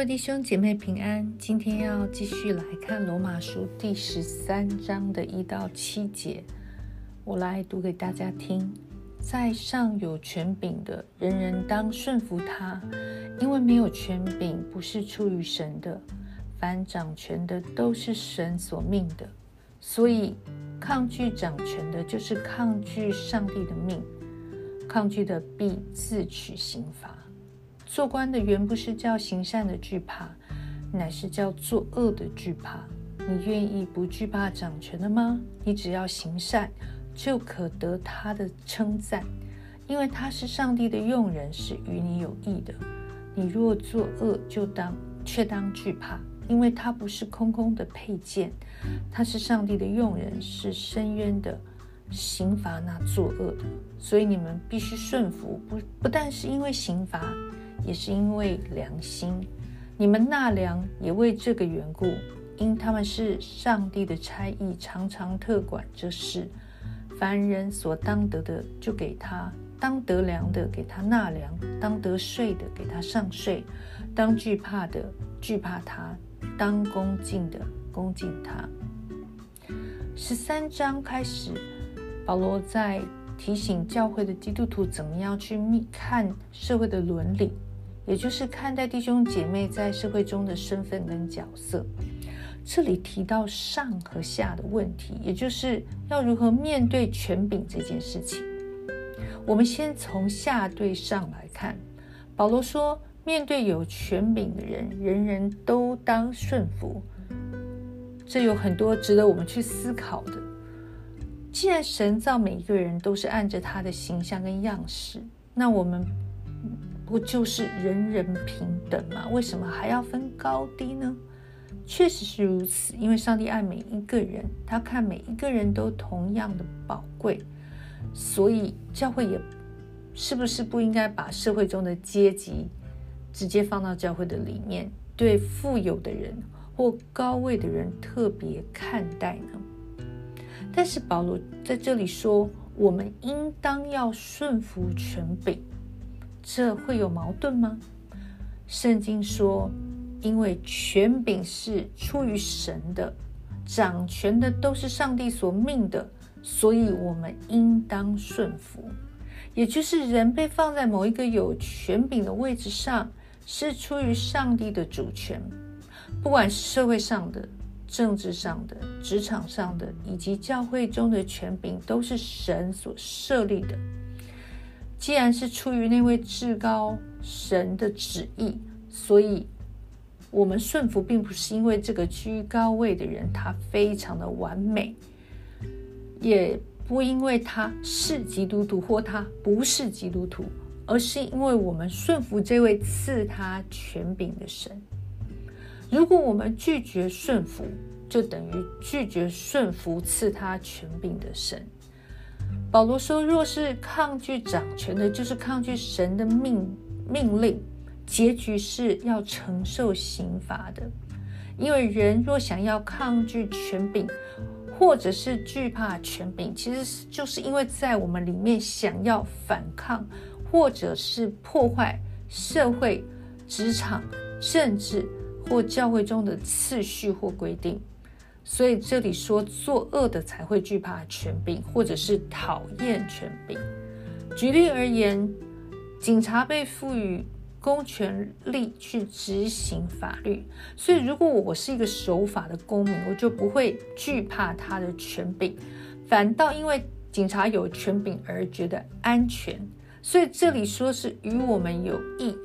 位弟兄姐妹平安，今天要继续来看罗马书第十三章的一到七节，我来读给大家听。在上有权柄的，人人当顺服他，因为没有权柄不是出于神的，凡掌权的都是神所命的，所以抗拒掌权的，就是抗拒上帝的命，抗拒的必自取刑罚。做官的原不是叫行善的惧怕，乃是叫做恶的惧怕。你愿意不惧怕掌权的吗？你只要行善，就可得他的称赞，因为他是上帝的用人，是与你有益的。你若作恶，就当却当惧怕，因为他不是空空的配件，他是上帝的用人，是深渊的刑罚那作恶。所以你们必须顺服，不不但是因为刑罚。也是因为良心，你们纳粮也为这个缘故，因他们是上帝的差役，常常特管这事。凡人所当得的，就给他；当得粮的，给他纳粮；当得税的，给他上税；当惧怕的，惧怕他；当恭敬的，恭敬他。十三章开始，保罗在提醒教会的基督徒，怎么样去看社会的伦理。也就是看待弟兄姐妹在社会中的身份跟角色，这里提到上和下的问题，也就是要如何面对权柄这件事情。我们先从下对上来看，保罗说，面对有权柄的人，人人都当顺服。这有很多值得我们去思考的。既然神造每一个人都是按着他的形象跟样式，那我们。不就是人人平等吗？为什么还要分高低呢？确实是如此，因为上帝爱每一个人，他看每一个人都同样的宝贵，所以教会也是不是不应该把社会中的阶级直接放到教会的里面，对富有的人或高位的人特别看待呢？但是保罗在这里说，我们应当要顺服权柄。这会有矛盾吗？圣经说，因为权柄是出于神的，掌权的都是上帝所命的，所以我们应当顺服。也就是人被放在某一个有权柄的位置上，是出于上帝的主权。不管是社会上的、政治上的、职场上的，以及教会中的权柄，都是神所设立的。既然是出于那位至高神的旨意，所以我们顺服，并不是因为这个居高位的人他非常的完美，也不因为他是基督徒或他不是基督徒，而是因为我们顺服这位赐他权柄的神。如果我们拒绝顺服，就等于拒绝顺服赐他权柄的神。保罗说：“若是抗拒掌权的，就是抗拒神的命命令，结局是要承受刑罚的。因为人若想要抗拒权柄，或者是惧怕权柄，其实是就是因为在我们里面想要反抗，或者是破坏社会、职场、政治或教会中的次序或规定。”所以这里说，作恶的才会惧怕权柄，或者是讨厌权柄。举例而言，警察被赋予公权力去执行法律，所以如果我是一个守法的公民，我就不会惧怕他的权柄，反倒因为警察有权柄而觉得安全。所以这里说是与我们有益，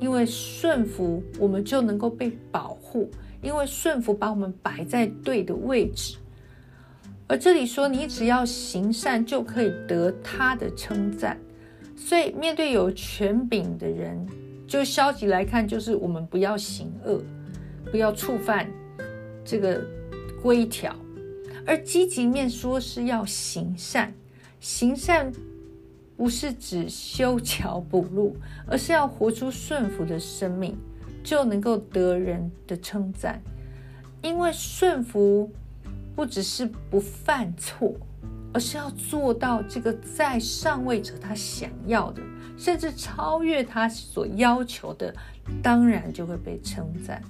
因为顺服，我们就能够被保护。因为顺服把我们摆在对的位置，而这里说你只要行善就可以得他的称赞，所以面对有权柄的人，就消极来看，就是我们不要行恶，不要触犯这个规条；而积极面说是要行善，行善不是指修桥补路，而是要活出顺服的生命。就能够得人的称赞，因为顺服不只是不犯错，而是要做到这个在上位者他想要的，甚至超越他所要求的，当然就会被称赞。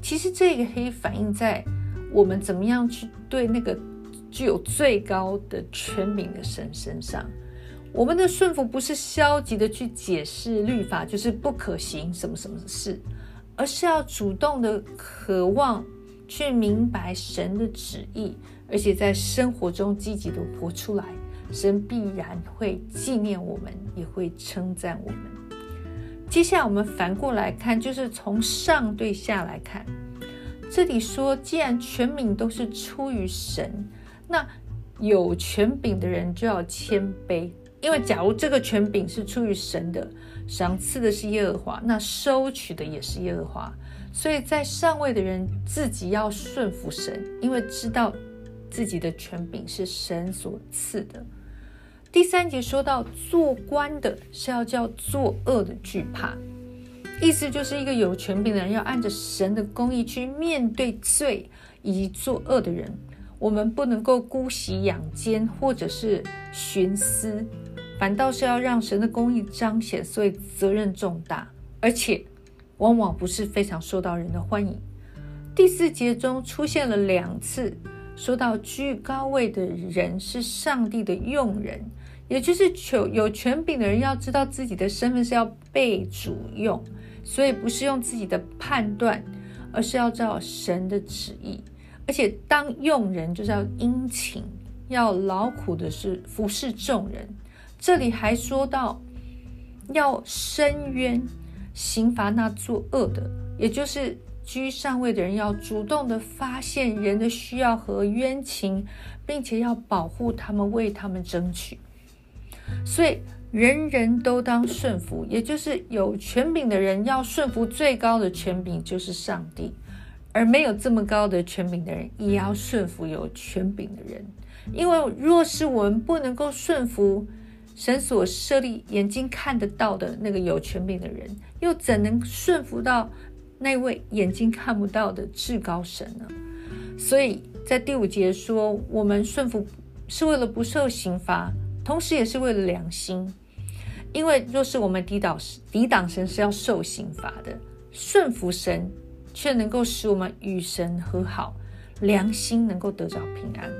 其实这个可以反映在我们怎么样去对那个具有最高的权柄的神身上。我们的顺服不是消极的去解释律法，就是不可行什么什么事，而是要主动的渴望去明白神的旨意，而且在生活中积极的活出来。神必然会纪念我们，也会称赞我们。接下来我们反过来看，就是从上对下来看。这里说，既然权柄都是出于神，那有权柄的人就要谦卑。因为假如这个权柄是出于神的，赏赐的是耶和华，那收取的也是耶和华。所以在上位的人自己要顺服神，因为知道自己的权柄是神所赐的。第三节说到做官的是要叫作恶的惧怕，意思就是一个有权柄的人要按着神的公义去面对罪以及作恶的人。我们不能够姑息养奸或者是徇私。反倒是要让神的公义彰显，所以责任重大，而且往往不是非常受到人的欢迎。第四节中出现了两次，说到居高位的人是上帝的用人，也就是有有权柄的人要知道自己的身份是要被主用，所以不是用自己的判断，而是要照神的旨意。而且当用人就是要殷勤，要劳苦的是服侍众人。这里还说到要伸冤刑罚那作恶的，也就是居上位的人要主动的发现人的需要和冤情，并且要保护他们，为他们争取。所以人人都当顺服，也就是有权柄的人要顺服最高的权柄，就是上帝；而没有这么高的权柄的人，也要顺服有权柄的人。因为若是我们不能够顺服，神所设立眼睛看得到的那个有权柄的人，又怎能顺服到那位眼睛看不到的至高神呢？所以在第五节说，我们顺服是为了不受刑罚，同时也是为了良心。因为若是我们抵挡抵挡神是要受刑罚的，顺服神却能够使我们与神和好，良心能够得着平安。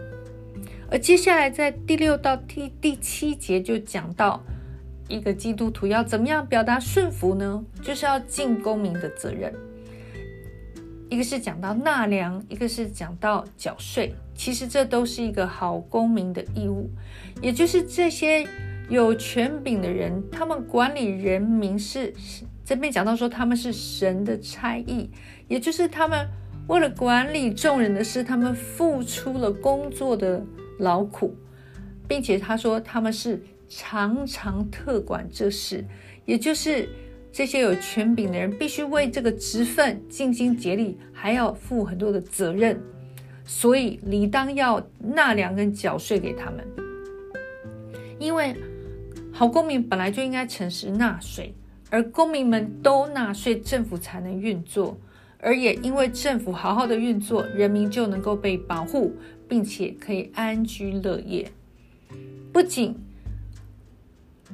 而接下来，在第六到第第七节就讲到，一个基督徒要怎么样表达顺服呢？就是要尽公民的责任。一个是讲到纳粮，一个是讲到缴税。其实这都是一个好公民的义务，也就是这些有权柄的人，他们管理人民是这边讲到说他们是神的差役，也就是他们为了管理众人的事，他们付出了工作的。劳苦，并且他说他们是常常特管这事，也就是这些有权柄的人必须为这个职分尽心竭力，还要负很多的责任，所以理当要纳粮跟缴税给他们。因为好公民本来就应该诚实纳税，而公民们都纳税，政府才能运作，而也因为政府好好的运作，人民就能够被保护。并且可以安居乐业。不仅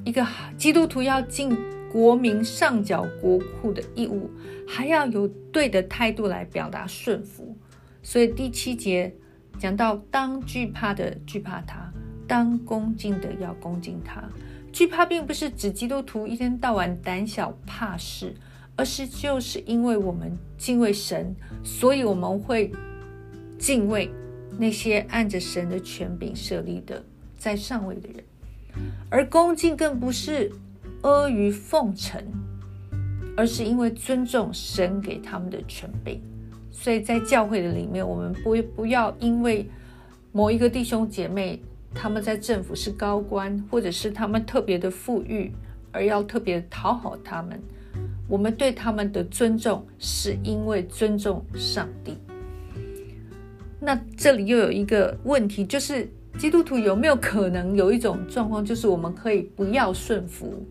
一个基督徒要尽国民上缴国库的义务，还要有对的态度来表达顺服。所以第七节讲到：当惧怕的惧怕他，当恭敬的要恭敬他。惧怕并不是指基督徒一天到晚胆小怕事，而是就是因为我们敬畏神，所以我们会敬畏。那些按着神的权柄设立的在上位的人，而恭敬更不是阿谀奉承，而是因为尊重神给他们的权柄。所以在教会的里面，我们不不要因为某一个弟兄姐妹他们在政府是高官，或者是他们特别的富裕，而要特别讨好他们。我们对他们的尊重，是因为尊重上帝。那这里又有一个问题，就是基督徒有没有可能有一种状况，就是我们可以不要顺服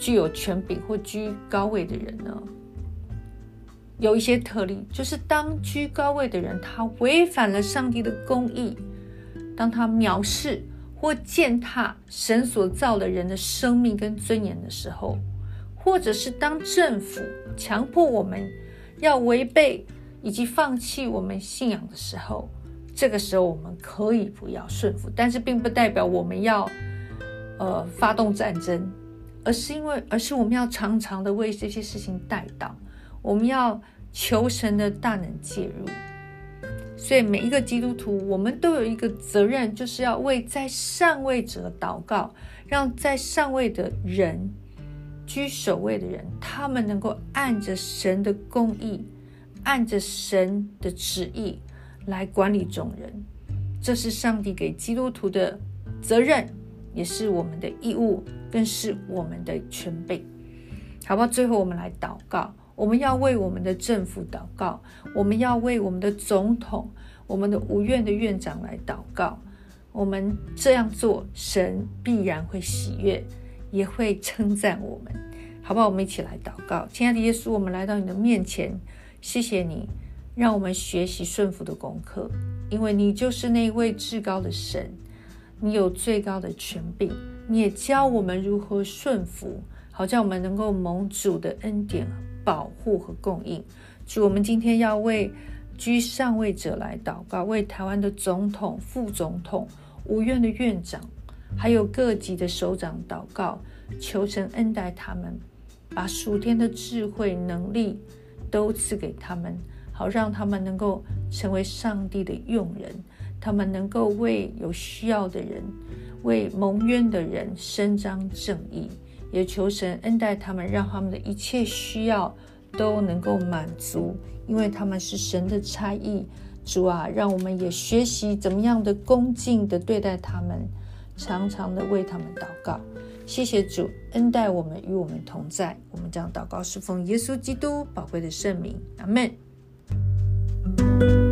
具有权柄或居高位的人呢？有一些特例，就是当居高位的人他违反了上帝的公义，当他藐视或践踏神所造的人的生命跟尊严的时候，或者是当政府强迫我们要违背以及放弃我们信仰的时候，这个时候我们可以不要顺服，但是并不代表我们要呃发动战争，而是因为而是我们要常常的为这些事情带祷，我们要求神的大能介入。所以每一个基督徒，我们都有一个责任，就是要为在上位者祷告，让在上位的人、居首位的人，他们能够按着神的公义，按着神的旨意来管理众人。这是上帝给基督徒的责任，也是我们的义务，更是我们的权柄。好吧，最后我们来祷告。我们要为我们的政府祷告，我们要为我们的总统、我们的五院的院长来祷告。我们这样做，神必然会喜悦，也会称赞我们，好不好？我们一起来祷告，亲爱的耶稣，我们来到你的面前，谢谢你，让我们学习顺服的功课，因为你就是那位至高的神，你有最高的权柄，你也教我们如何顺服，好叫我们能够蒙主的恩典。保护和供应，主，我们今天要为居上位者来祷告，为台湾的总统、副总统、五院的院长，还有各级的首长祷告，求神恩待他们，把属天的智慧、能力都赐给他们，好让他们能够成为上帝的用人，他们能够为有需要的人、为蒙冤的人伸张正义。也求神恩待他们，让他们的一切需要都能够满足，因为他们是神的差役。主啊，让我们也学习怎么样的恭敬的对待他们，常常的为他们祷告。谢谢主恩待我们与我们同在。我们将祷告侍奉耶稣基督宝贵的圣名。阿门。